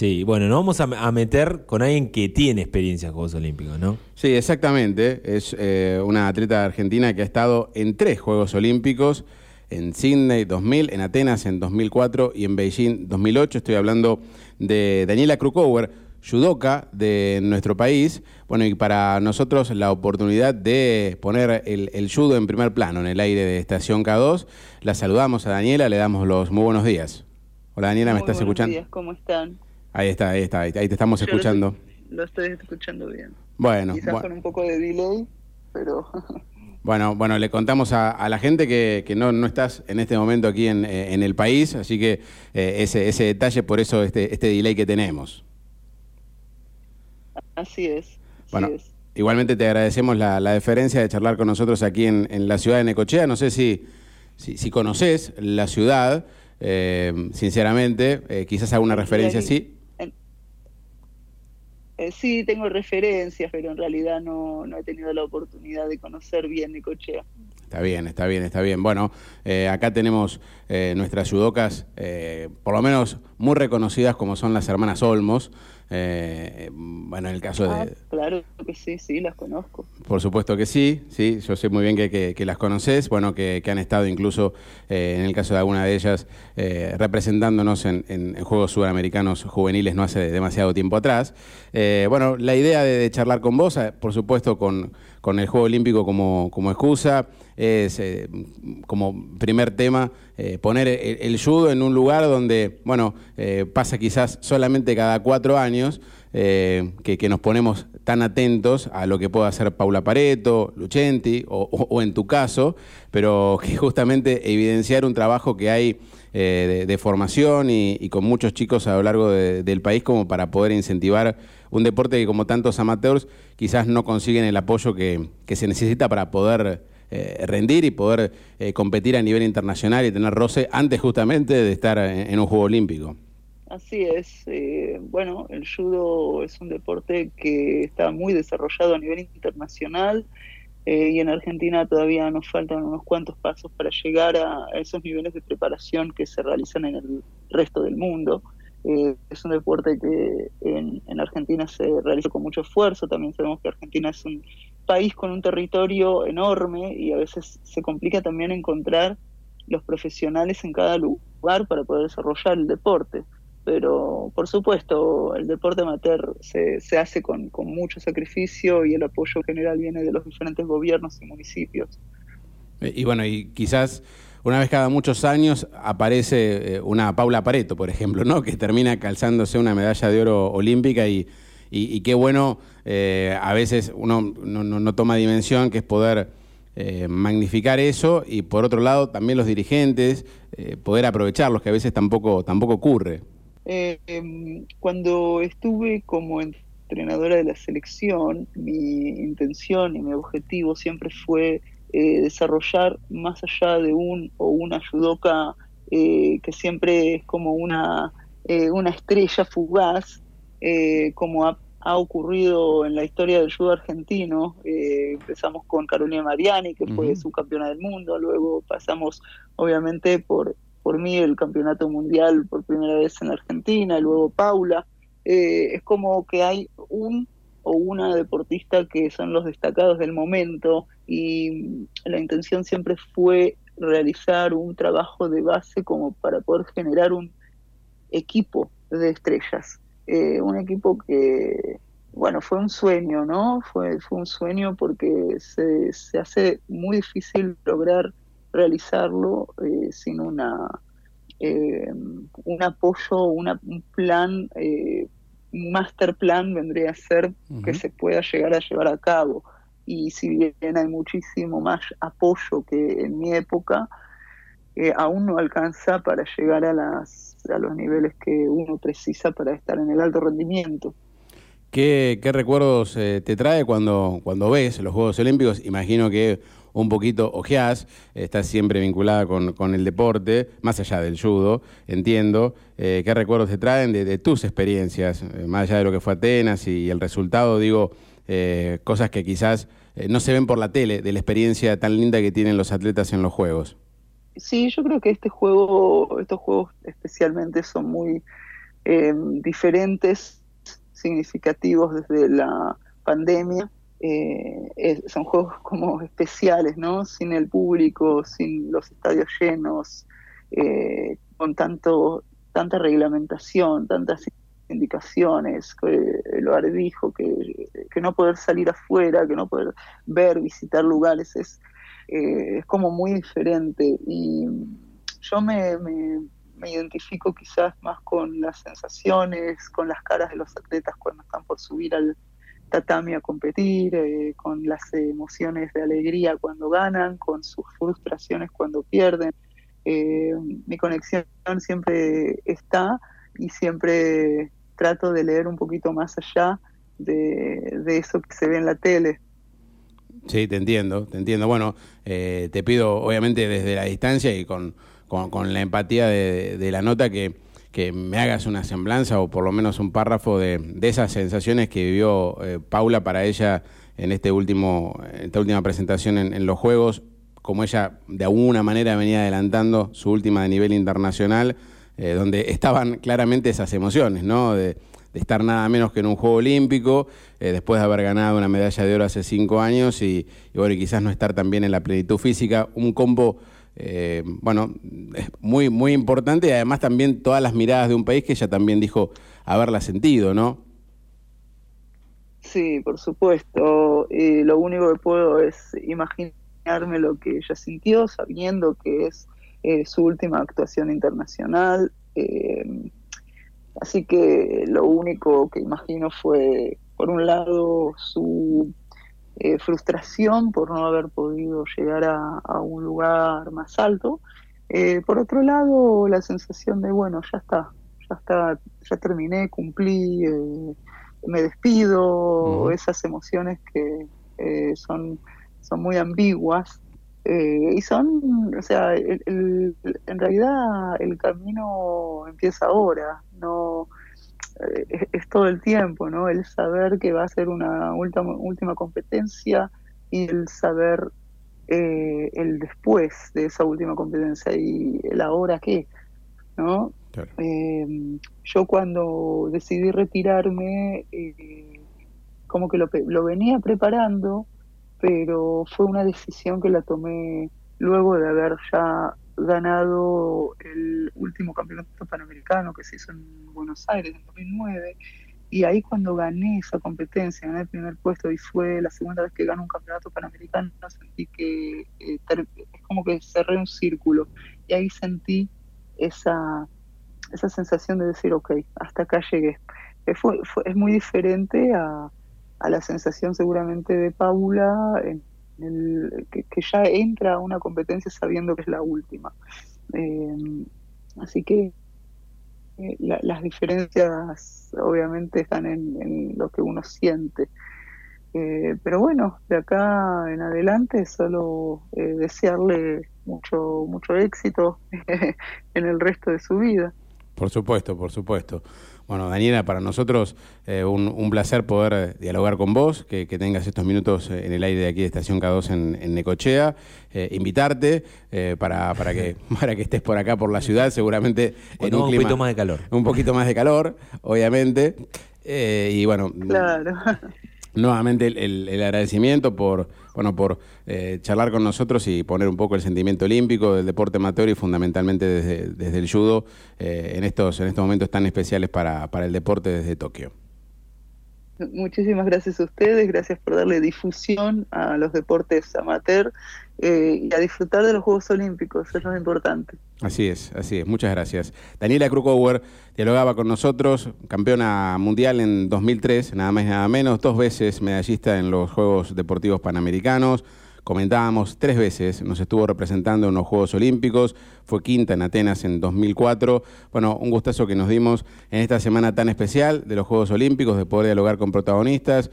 Sí, bueno, nos vamos a, meter con alguien que tiene experiencia en Juegos Olímpicos, ¿no? Sí, exactamente. Es eh, una atleta argentina que ha estado en tres Juegos Olímpicos, en Sydney 2000, en Atenas en 2004 y en Beijing 2008. Estoy hablando de Daniela Krukower, judoka de nuestro país. Bueno, y para nosotros la oportunidad de poner el, el judo en primer plano en el aire de Estación K2. La saludamos a Daniela, le damos los muy buenos días. Hola Daniela, ¿me estás escuchando? Días, ¿cómo están? Ahí está, ahí está, ahí te estamos escuchando. Lo estoy, escuchando bien. Bueno. Quizás con un poco de delay, pero... Bueno, bueno, le contamos a, la gente que, no, no, estás en este momento aquí en, eh, el país, así que eh, ese, ese detalle, por eso este, este delay que tenemos. Así es. bueno, igualmente te agradecemos la, la, deferencia de charlar con nosotros aquí en, en la ciudad de Necochea. No sé si, si, si conoces la ciudad, eh, sinceramente, eh, quizás alguna referencia así. Eh, sí, tengo referencias, pero en realidad no, no he tenido la oportunidad de conocer bien Nicochea. Está bien, está bien, está bien. Bueno, acá tenemos nuestras judocas, por lo menos muy reconocidas como son las hermanas Olmos, eh, bueno, en el caso de... Ah, claro que sí, sí, las conozco. Por supuesto que sí, sí, yo sé muy bien que, las conoces, bueno, que, han estado incluso, eh, en el caso de alguna de ellas, eh, representándonos en, Juegos Sudamericanos Juveniles no hace demasiado tiempo atrás. bueno, la idea de, charlar con vos, por supuesto con, con el Juego Olímpico como, como excusa, es como primer tema poner el, judo en un lugar donde, bueno, pasa quizás solamente cada cuatro años, eh, que, nos ponemos tan atentos a lo que pueda hacer Paula Pareto, Lucenti o, en tu caso, pero que justamente evidenciar un trabajo que hay eh, de, formación y, con muchos chicos a lo largo del país como para poder incentivar un deporte que como tantos amateurs quizás no consiguen el apoyo que, se necesita para poder eh, rendir y poder competir a nivel internacional y tener roce antes justamente de estar en un Juego Olímpico. Así es. Eh, bueno, el judo es un deporte que está muy desarrollado a nivel internacional eh, y en Argentina todavía nos faltan unos cuantos pasos para llegar a esos niveles de preparación que se realizan en el resto del mundo. Eh, es un deporte que en, Argentina se realiza con mucho esfuerzo. También sabemos que Argentina es un país con un territorio enorme y a veces se complica también encontrar los profesionales en cada lugar para poder desarrollar el deporte pero por supuesto el deporte amateur se, se hace con, mucho sacrificio y el apoyo general viene de los diferentes gobiernos y municipios. Eh, y bueno, y quizás una vez cada muchos años aparece eh, una Paula Pareto, por ejemplo, ¿no? que termina calzándose una medalla de oro olímpica y, y, qué bueno, eh, a veces uno no, toma dimensión, que es poder magnificar eso y por otro lado también los dirigentes, poder aprovecharlos, que a veces tampoco, tampoco ocurre. Eh, cuando estuve como entrenadora de la selección, mi intención y mi objetivo siempre fue eh, desarrollar más allá de un o una judoka eh, que siempre es como una, una estrella fugaz, como ha, ocurrido en la historia del judo argentino. empezamos con Carolina Mariani, que fue subcampeona del mundo, luego pasamos obviamente por por mí el campeonato mundial por primera vez en Argentina, y luego Paula. Eh, es como que hay un o una deportista que son los destacados del momento y la intención siempre fue realizar un trabajo de base como para poder generar un equipo de estrellas. Eh, un equipo que, bueno, fue un sueño, ¿no? Fue, fue un sueño porque se, se hace muy difícil lograr realizarlo eh, sin una eh, un apoyo, una, un plan, eh, un master plan vendría a ser que se pueda llegar a llevar a cabo. Y si bien hay muchísimo más apoyo que en mi época, aún no alcanza para llegar a, las, a los niveles que uno precisa para estar en el alto rendimiento. ¿Qué, qué recuerdos te trae cuando, cuando ves los Juegos Olímpicos? Imagino que un poquito ojeás, estás siempre vinculada con, el deporte, más allá del judo, entiendo. Eh, ¿Qué recuerdos te traen de, tus experiencias, eh, más allá de lo que fue Atenas y, el resultado, digo, eh, cosas que quizás no se ven por la tele, de la experiencia tan linda que tienen los atletas en los Juegos? Sí, yo creo que este juego, estos juegos especialmente son muy diferentes, significativos desde la pandemia. son juegos como especiales, ¿no? Sin el público, sin los estadios llenos, con tanto tanta reglamentación, tantas indicaciones, que lo dijo, que, que, no poder salir afuera, que no poder ver, visitar lugares, es, eh, es como muy diferente. Y yo me, me, identifico quizás más con las sensaciones, con las caras de los atletas cuando están por subir al tatami a competir, eh, con las emociones de alegría cuando ganan, con sus frustraciones cuando pierden. Eh, mi conexión siempre está y siempre trato de leer un poquito más allá de, eso que se ve en la tele. Sí, te entiendo, te entiendo. Bueno, eh, te pido obviamente desde la distancia y con, con, la empatía de, la nota que, que, me hagas una semblanza o por lo menos un párrafo de, de esas sensaciones que vivió eh, Paula para ella en este último, esta última presentación en, en, los Juegos, como ella de alguna manera venía adelantando su última de nivel internacional eh, donde estaban claramente esas emociones, ¿no? De, estar nada menos que en un Juego Olímpico, eh, después de haber ganado una medalla de oro hace cinco años y, bueno, quizás no estar también en la plenitud física, un combo, eh, bueno, muy, muy importante y además también todas las miradas de un país que ella también dijo haberla sentido, ¿no? Sí, por supuesto. lo único que puedo es imaginarme lo que ella sintió, sabiendo que es eh, su última actuación internacional. Eh, así que lo único que imagino fue, por un lado, su eh, frustración por no haber podido llegar a, un lugar más alto. por otro lado, la sensación de, bueno, ya está, ya está, ya terminé, cumplí, me despido, esas emociones que son, son muy ambiguas. Eh, y son, o sea, en realidad el camino empieza ahora, eh, es, todo el tiempo, ¿no? El saber que va a ser una última, última competencia y el saber eh, el después de esa última competencia y el ahora qué, ¿no? yo cuando decidí retirarme, como que lo, lo venía preparando pero fue una decisión que la tomé luego de haber ya ganado el último campeonato panamericano que se hizo en Buenos Aires en 2009 y ahí cuando gané esa competencia, gané el primer puesto y fue la segunda vez que gano un campeonato panamericano, sentí que eh, es como que cerré un círculo y ahí sentí esa, esa sensación de decir, ok, hasta acá llegué. fue, es muy diferente a, a la sensación seguramente de Paula, en el, que, ya entra a una competencia sabiendo que es la última. Eh, así que eh, las diferencias obviamente están en, lo que uno siente. Eh, pero bueno, de acá en adelante solo desearle mucho, mucho éxito en el resto de su vida. Por supuesto, por supuesto. Bueno, Daniela, para nosotros eh, un, placer poder eh, dialogar con vos, que, tengas estos minutos eh, en el aire de aquí de Estación K2 en, Necochea, invitarte para, para, que, para que estés por acá, por la ciudad, seguramente en un, un poquito más de calor. Un poquito más de calor, obviamente. y bueno, claro nuevamente el, agradecimiento por bueno por eh, charlar con nosotros y poner un poco el sentimiento olímpico del deporte amateur y fundamentalmente desde, desde el judo eh, en estos en estos momentos tan especiales para, para el deporte desde Tokio. Muchísimas gracias a ustedes, gracias por darle difusión a los deportes amateur eh, y a disfrutar de los Juegos Olímpicos, eso es lo importante. Así es, así es, muchas gracias. Daniela Krukower dialogaba con nosotros, campeona mundial en 2003, nada más y nada menos, dos veces medallista en los Juegos Deportivos Panamericanos comentábamos tres veces, nos estuvo representando en los Juegos Olímpicos, fue quinta en Atenas en 2004. Bueno, un gustazo que nos dimos en esta semana tan especial de los Juegos Olímpicos, de poder dialogar con protagonistas.